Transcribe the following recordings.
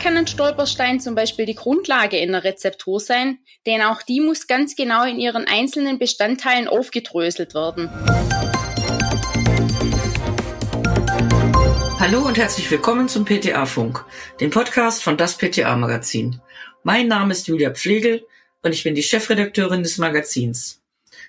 kann ein Stolperstein zum Beispiel die Grundlage in der Rezeptur sein, denn auch die muss ganz genau in ihren einzelnen Bestandteilen aufgedröselt werden. Hallo und herzlich willkommen zum PTA-Funk, dem Podcast von das PTA-Magazin. Mein Name ist Julia Pflegel und ich bin die Chefredakteurin des Magazins.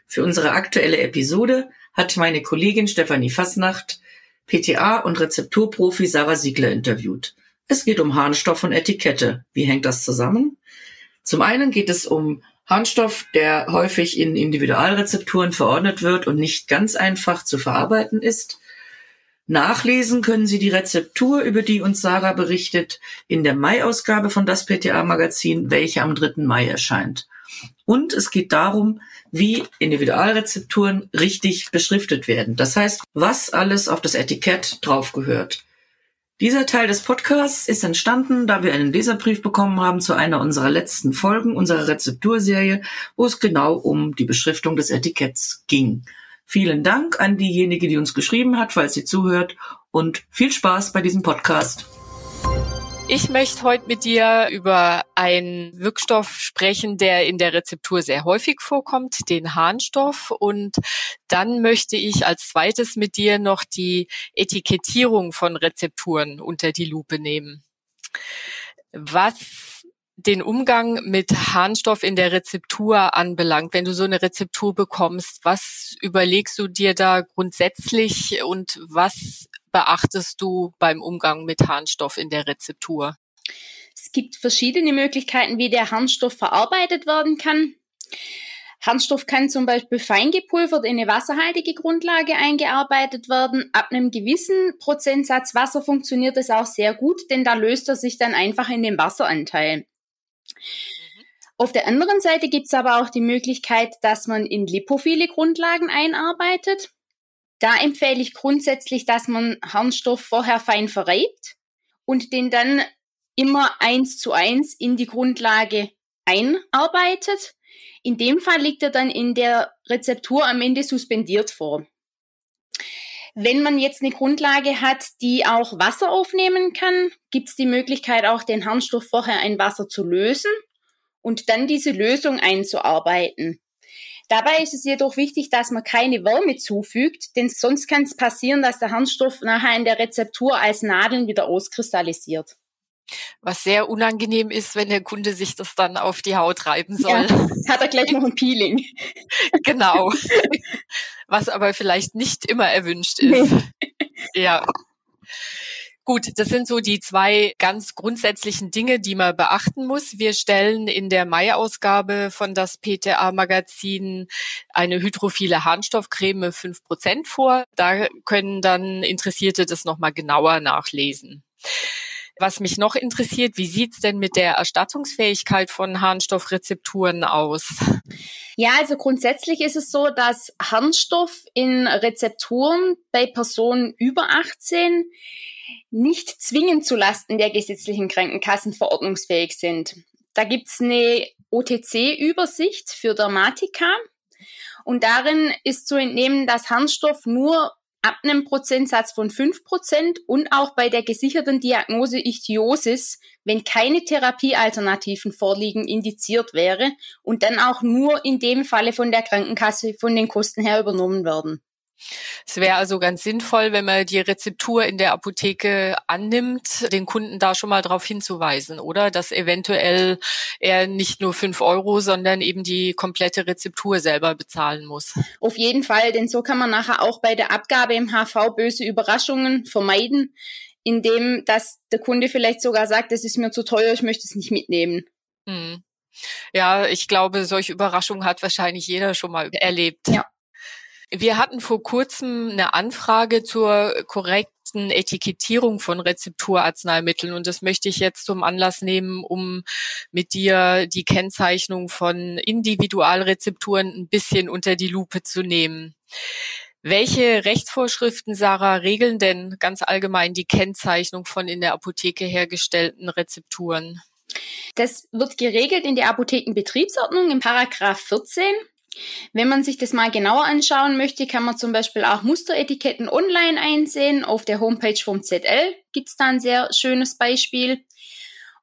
Für unsere aktuelle Episode hat meine Kollegin Stefanie Fasnacht PTA und Rezepturprofi Sarah Siegler interviewt. Es geht um Harnstoff und Etikette. Wie hängt das zusammen? Zum einen geht es um Harnstoff, der häufig in Individualrezepturen verordnet wird und nicht ganz einfach zu verarbeiten ist. Nachlesen können Sie die Rezeptur, über die uns Sarah berichtet, in der Mai-Ausgabe von das PTA-Magazin, welche am 3. Mai erscheint. Und es geht darum, wie Individualrezepturen richtig beschriftet werden. Das heißt, was alles auf das Etikett drauf gehört. Dieser Teil des Podcasts ist entstanden, da wir einen Leserbrief bekommen haben zu einer unserer letzten Folgen unserer Rezepturserie, wo es genau um die Beschriftung des Etiketts ging. Vielen Dank an diejenige, die uns geschrieben hat, falls sie zuhört und viel Spaß bei diesem Podcast. Ich möchte heute mit dir über einen Wirkstoff sprechen, der in der Rezeptur sehr häufig vorkommt, den Harnstoff. Und dann möchte ich als zweites mit dir noch die Etikettierung von Rezepturen unter die Lupe nehmen. Was den Umgang mit Harnstoff in der Rezeptur anbelangt, wenn du so eine Rezeptur bekommst, was überlegst du dir da grundsätzlich und was beachtest du beim Umgang mit Harnstoff in der Rezeptur? Es gibt verschiedene Möglichkeiten, wie der Harnstoff verarbeitet werden kann. Harnstoff kann zum Beispiel feingepulvert in eine wasserhaltige Grundlage eingearbeitet werden. Ab einem gewissen Prozentsatz Wasser funktioniert es auch sehr gut, denn da löst er sich dann einfach in den Wasseranteil. Mhm. Auf der anderen Seite gibt es aber auch die Möglichkeit, dass man in lipophile Grundlagen einarbeitet. Da empfehle ich grundsätzlich, dass man Harnstoff vorher fein verreibt und den dann immer eins zu eins in die Grundlage einarbeitet. In dem Fall liegt er dann in der Rezeptur am Ende suspendiert vor. Wenn man jetzt eine Grundlage hat, die auch Wasser aufnehmen kann, gibt es die Möglichkeit, auch den Harnstoff vorher in Wasser zu lösen und dann diese Lösung einzuarbeiten. Dabei ist es jedoch wichtig, dass man keine Wärme zufügt, denn sonst kann es passieren, dass der Harnstoff nachher in der Rezeptur als Nadeln wieder auskristallisiert. Was sehr unangenehm ist, wenn der Kunde sich das dann auf die Haut reiben soll. Ja, hat er gleich noch ein Peeling. genau. Was aber vielleicht nicht immer erwünscht ist. Nee. Ja. Gut, das sind so die zwei ganz grundsätzlichen Dinge, die man beachten muss. Wir stellen in der Mai-Ausgabe von das PTA-Magazin eine hydrophile Harnstoffcreme 5% vor. Da können dann Interessierte das nochmal genauer nachlesen. Was mich noch interessiert, wie sieht's denn mit der Erstattungsfähigkeit von Harnstoffrezepturen aus? Ja, also grundsätzlich ist es so, dass Harnstoff in Rezepturen bei Personen über 18 nicht zwingend zulasten der gesetzlichen Krankenkassen verordnungsfähig sind. Da gibt's eine OTC-Übersicht für Dermatika und darin ist zu entnehmen, dass Harnstoff nur ab einem Prozentsatz von fünf Prozent und auch bei der gesicherten Diagnose Ichthyosis, wenn keine Therapiealternativen vorliegen, indiziert wäre und dann auch nur in dem Falle von der Krankenkasse von den Kosten her übernommen werden. Es wäre also ganz sinnvoll, wenn man die Rezeptur in der Apotheke annimmt, den Kunden da schon mal darauf hinzuweisen, oder? Dass eventuell er nicht nur fünf Euro, sondern eben die komplette Rezeptur selber bezahlen muss. Auf jeden Fall, denn so kann man nachher auch bei der Abgabe im HV böse Überraschungen vermeiden, indem dass der Kunde vielleicht sogar sagt, das ist mir zu teuer, ich möchte es nicht mitnehmen. Hm. Ja, ich glaube, solche Überraschungen hat wahrscheinlich jeder schon mal erlebt. Ja. Wir hatten vor kurzem eine Anfrage zur korrekten Etikettierung von Rezepturarzneimitteln und das möchte ich jetzt zum Anlass nehmen, um mit dir die Kennzeichnung von Individualrezepturen ein bisschen unter die Lupe zu nehmen. Welche Rechtsvorschriften, Sarah, regeln denn ganz allgemein die Kennzeichnung von in der Apotheke hergestellten Rezepturen? Das wird geregelt in der Apothekenbetriebsordnung im Paragraph 14. Wenn man sich das mal genauer anschauen möchte, kann man zum Beispiel auch Musteretiketten online einsehen. Auf der Homepage vom ZL gibt es da ein sehr schönes Beispiel.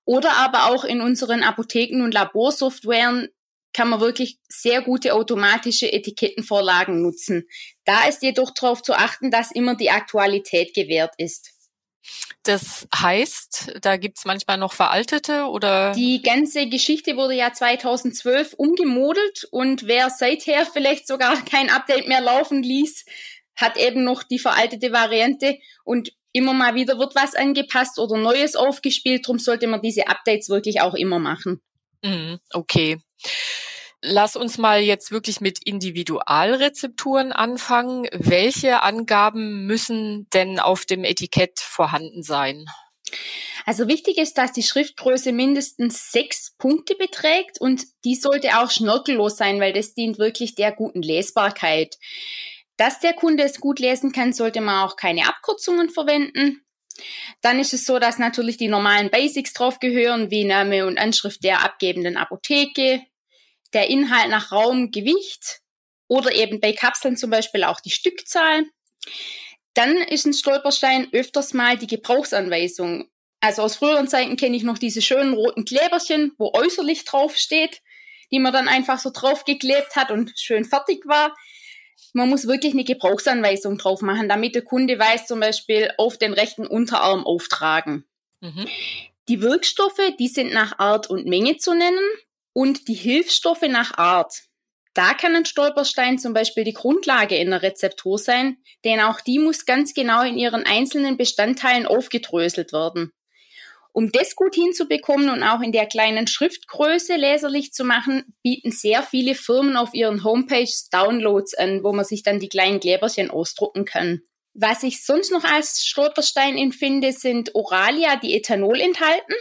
Oder aber auch in unseren Apotheken und Laborsoftwaren kann man wirklich sehr gute automatische Etikettenvorlagen nutzen. Da ist jedoch darauf zu achten, dass immer die Aktualität gewährt ist. Das heißt, da gibt's manchmal noch veraltete oder? Die ganze Geschichte wurde ja 2012 umgemodelt und wer seither vielleicht sogar kein Update mehr laufen ließ, hat eben noch die veraltete Variante und immer mal wieder wird was angepasst oder Neues aufgespielt. Darum sollte man diese Updates wirklich auch immer machen. Mhm, okay. Lass uns mal jetzt wirklich mit Individualrezepturen anfangen. Welche Angaben müssen denn auf dem Etikett vorhanden sein? Also wichtig ist, dass die Schriftgröße mindestens sechs Punkte beträgt und die sollte auch schnörkellos sein, weil das dient wirklich der guten Lesbarkeit. Dass der Kunde es gut lesen kann, sollte man auch keine Abkürzungen verwenden. Dann ist es so, dass natürlich die normalen Basics drauf gehören, wie Name und Anschrift der abgebenden Apotheke, der Inhalt nach Raum, Gewicht oder eben bei Kapseln zum Beispiel auch die Stückzahl. Dann ist ein Stolperstein öfters mal die Gebrauchsanweisung. Also aus früheren Zeiten kenne ich noch diese schönen roten Kleberchen, wo äußerlich draufsteht, die man dann einfach so draufgeklebt hat und schön fertig war. Man muss wirklich eine Gebrauchsanweisung drauf machen, damit der Kunde weiß, zum Beispiel auf den rechten Unterarm auftragen. Mhm. Die Wirkstoffe, die sind nach Art und Menge zu nennen und die Hilfsstoffe nach Art. Da kann ein Stolperstein zum Beispiel die Grundlage in der Rezeptur sein, denn auch die muss ganz genau in ihren einzelnen Bestandteilen aufgedröselt werden. Um das gut hinzubekommen und auch in der kleinen Schriftgröße leserlich zu machen, bieten sehr viele Firmen auf ihren Homepages Downloads an, wo man sich dann die kleinen Gläberchen ausdrucken kann. Was ich sonst noch als Stolperstein empfinde, sind Oralia, die Ethanol enthalten.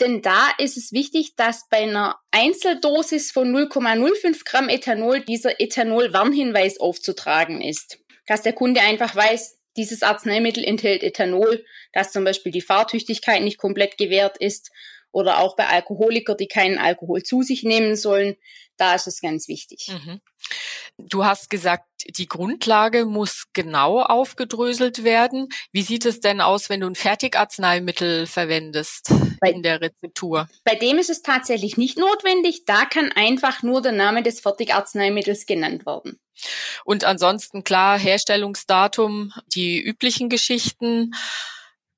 Denn da ist es wichtig, dass bei einer Einzeldosis von 0,05 Gramm Ethanol dieser Ethanol-Warnhinweis aufzutragen ist. Dass der Kunde einfach weiß, dieses Arzneimittel enthält Ethanol, dass zum Beispiel die Fahrtüchtigkeit nicht komplett gewährt ist oder auch bei Alkoholikern, die keinen Alkohol zu sich nehmen sollen, da ist es ganz wichtig. Mhm. Du hast gesagt, die Grundlage muss genau aufgedröselt werden. Wie sieht es denn aus, wenn du ein Fertigarzneimittel verwendest bei, in der Rezeptur? Bei dem ist es tatsächlich nicht notwendig. Da kann einfach nur der Name des Fertigarzneimittels genannt werden. Und ansonsten klar, Herstellungsdatum, die üblichen Geschichten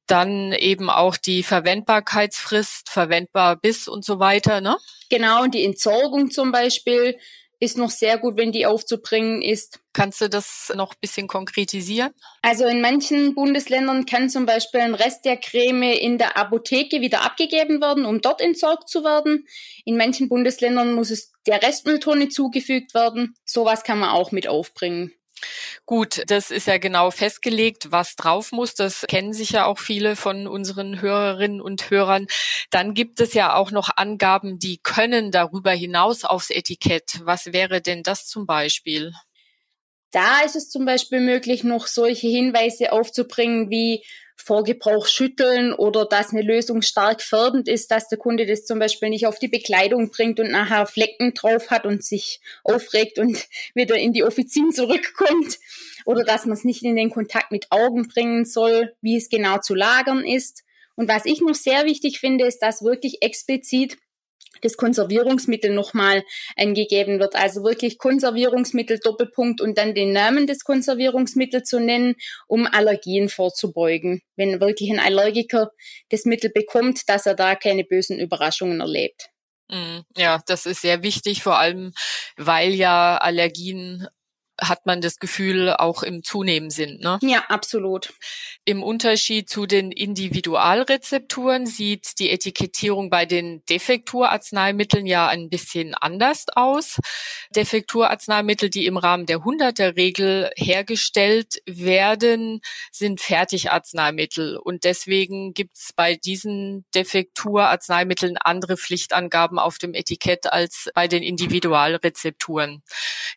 dann eben auch die Verwendbarkeitsfrist, verwendbar bis und so weiter, ne? Genau, und die Entsorgung zum Beispiel ist noch sehr gut, wenn die aufzubringen ist. Kannst du das noch ein bisschen konkretisieren? Also in manchen Bundesländern kann zum Beispiel ein Rest der Creme in der Apotheke wieder abgegeben werden, um dort entsorgt zu werden. In manchen Bundesländern muss es der Restmülltonne zugefügt werden. Sowas kann man auch mit aufbringen. Gut, das ist ja genau festgelegt, was drauf muss. Das kennen sich ja auch viele von unseren Hörerinnen und Hörern. Dann gibt es ja auch noch Angaben, die können darüber hinaus aufs Etikett. Was wäre denn das zum Beispiel? Da ist es zum Beispiel möglich, noch solche Hinweise aufzubringen wie vor Gebrauch schütteln oder dass eine Lösung stark färbend ist, dass der Kunde das zum Beispiel nicht auf die Bekleidung bringt und nachher Flecken drauf hat und sich aufregt und wieder in die Offizin zurückkommt oder dass man es nicht in den Kontakt mit Augen bringen soll, wie es genau zu lagern ist. Und was ich noch sehr wichtig finde, ist, dass wirklich explizit das Konservierungsmittel nochmal angegeben wird. Also wirklich Konservierungsmittel Doppelpunkt und dann den Namen des Konservierungsmittels zu nennen, um Allergien vorzubeugen. Wenn wirklich ein Allergiker das Mittel bekommt, dass er da keine bösen Überraschungen erlebt. Mm, ja, das ist sehr wichtig, vor allem weil ja Allergien hat man das Gefühl, auch im Zunehmen sind. Ne? Ja, absolut. Im Unterschied zu den Individualrezepturen sieht die Etikettierung bei den Defekturarzneimitteln ja ein bisschen anders aus. Defekturarzneimittel, die im Rahmen der 100er Regel hergestellt werden, sind Fertigarzneimittel. Und deswegen gibt es bei diesen Defekturarzneimitteln andere Pflichtangaben auf dem Etikett als bei den Individualrezepturen.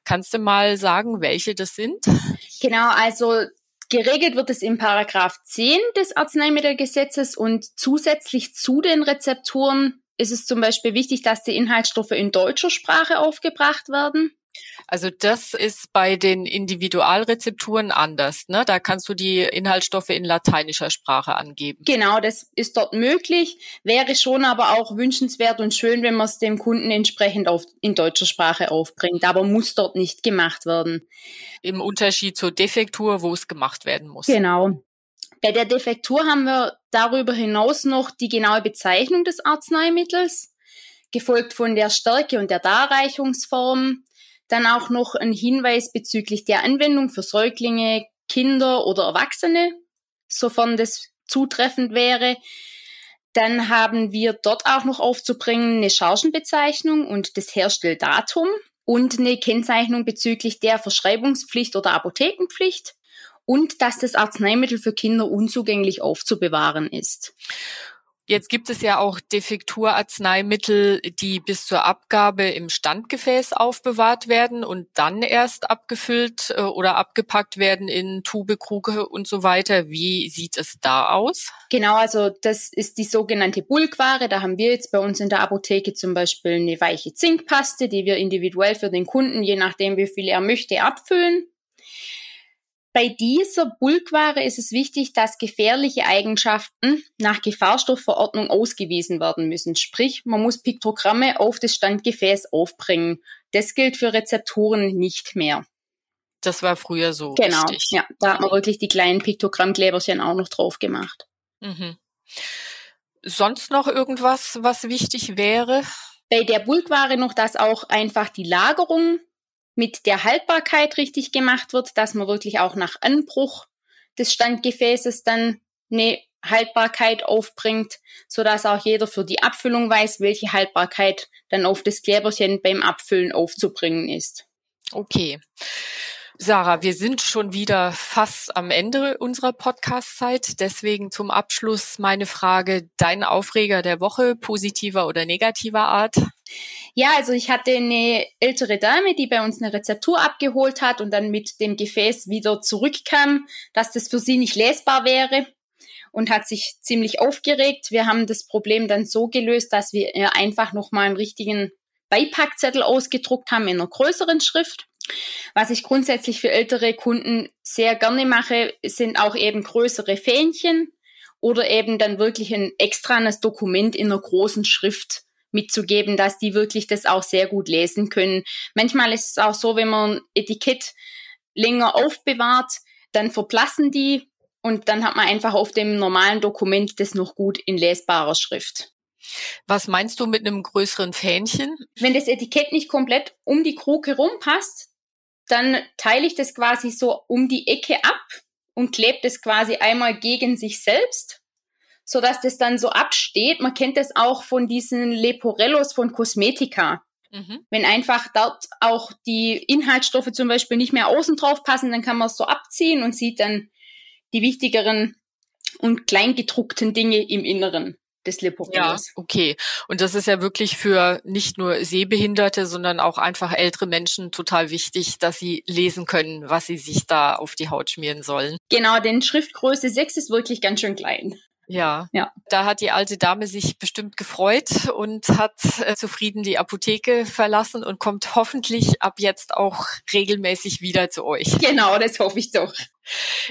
Kannst du mal sagen, sagen, welche das sind? Genau, also geregelt wird es im Paragraph 10 des Arzneimittelgesetzes und zusätzlich zu den Rezepturen ist es zum Beispiel wichtig, dass die Inhaltsstoffe in deutscher Sprache aufgebracht werden. Also das ist bei den Individualrezepturen anders. Ne? Da kannst du die Inhaltsstoffe in lateinischer Sprache angeben. Genau, das ist dort möglich, wäre schon aber auch wünschenswert und schön, wenn man es dem Kunden entsprechend auf, in deutscher Sprache aufbringt, aber muss dort nicht gemacht werden. Im Unterschied zur Defektur, wo es gemacht werden muss. Genau. Bei der Defektur haben wir darüber hinaus noch die genaue Bezeichnung des Arzneimittels, gefolgt von der Stärke und der Darreichungsform, dann auch noch ein Hinweis bezüglich der Anwendung für Säuglinge, Kinder oder Erwachsene, sofern das zutreffend wäre. Dann haben wir dort auch noch aufzubringen eine Chargenbezeichnung und das Herstelldatum und eine Kennzeichnung bezüglich der Verschreibungspflicht oder Apothekenpflicht und dass das Arzneimittel für Kinder unzugänglich aufzubewahren ist. Jetzt gibt es ja auch Defekturarzneimittel, die bis zur Abgabe im Standgefäß aufbewahrt werden und dann erst abgefüllt äh, oder abgepackt werden in Tube, Kruge und so weiter. Wie sieht es da aus? Genau, also das ist die sogenannte Bulkware. Da haben wir jetzt bei uns in der Apotheke zum Beispiel eine weiche Zinkpaste, die wir individuell für den Kunden, je nachdem wie viel er möchte, abfüllen. Bei dieser Bulkware ist es wichtig, dass gefährliche Eigenschaften nach Gefahrstoffverordnung ausgewiesen werden müssen. Sprich, man muss Piktogramme auf das Standgefäß aufbringen. Das gilt für Rezepturen nicht mehr. Das war früher so. Genau, richtig. ja. Da hat man wirklich die kleinen Piktogrammkleberchen auch noch drauf gemacht. Mhm. Sonst noch irgendwas, was wichtig wäre? Bei der Bulkware noch, dass auch einfach die Lagerung mit der Haltbarkeit richtig gemacht wird, dass man wirklich auch nach Anbruch des Standgefäßes dann eine Haltbarkeit aufbringt, so dass auch jeder für die Abfüllung weiß, welche Haltbarkeit dann auf das Kleberchen beim Abfüllen aufzubringen ist. Okay. Sarah, wir sind schon wieder fast am Ende unserer Podcast-Zeit. Deswegen zum Abschluss meine Frage, dein Aufreger der Woche, positiver oder negativer Art? Ja, also ich hatte eine ältere Dame, die bei uns eine Rezeptur abgeholt hat und dann mit dem Gefäß wieder zurückkam, dass das für sie nicht lesbar wäre und hat sich ziemlich aufgeregt. Wir haben das Problem dann so gelöst, dass wir einfach nochmal einen richtigen Beipackzettel ausgedruckt haben in einer größeren Schrift. Was ich grundsätzlich für ältere Kunden sehr gerne mache, sind auch eben größere Fähnchen oder eben dann wirklich ein extranes Dokument in einer großen Schrift mitzugeben, dass die wirklich das auch sehr gut lesen können. Manchmal ist es auch so, wenn man Etikett länger aufbewahrt, dann verblassen die und dann hat man einfach auf dem normalen Dokument das noch gut in lesbarer Schrift. Was meinst du mit einem größeren Fähnchen? Wenn das Etikett nicht komplett um die Krug herum passt, dann teile ich das quasi so um die Ecke ab und klebe das quasi einmal gegen sich selbst so dass das dann so absteht. Man kennt das auch von diesen Leporellos von Kosmetika. Mhm. Wenn einfach dort auch die Inhaltsstoffe zum Beispiel nicht mehr außen drauf passen, dann kann man es so abziehen und sieht dann die wichtigeren und kleingedruckten Dinge im Inneren des Leporellos. Ja, okay. Und das ist ja wirklich für nicht nur Sehbehinderte, sondern auch einfach ältere Menschen total wichtig, dass sie lesen können, was sie sich da auf die Haut schmieren sollen. Genau, denn Schriftgröße 6 ist wirklich ganz schön klein. Ja, ja. Da hat die alte Dame sich bestimmt gefreut und hat äh, zufrieden die Apotheke verlassen und kommt hoffentlich ab jetzt auch regelmäßig wieder zu euch. Genau, das hoffe ich doch.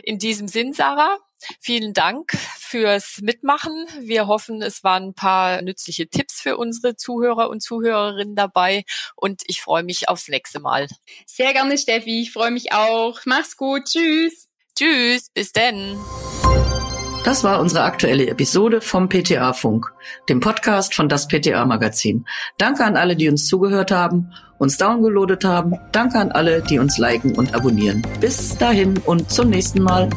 In diesem Sinn, Sarah, vielen Dank fürs Mitmachen. Wir hoffen, es waren ein paar nützliche Tipps für unsere Zuhörer und Zuhörerinnen dabei und ich freue mich aufs nächste Mal. Sehr gerne, Steffi. Ich freue mich auch. Mach's gut. Tschüss. Tschüss. Bis denn. Das war unsere aktuelle Episode vom PTA Funk, dem Podcast von das PTA Magazin. Danke an alle, die uns zugehört haben, uns downgeloadet haben. Danke an alle, die uns liken und abonnieren. Bis dahin und zum nächsten Mal.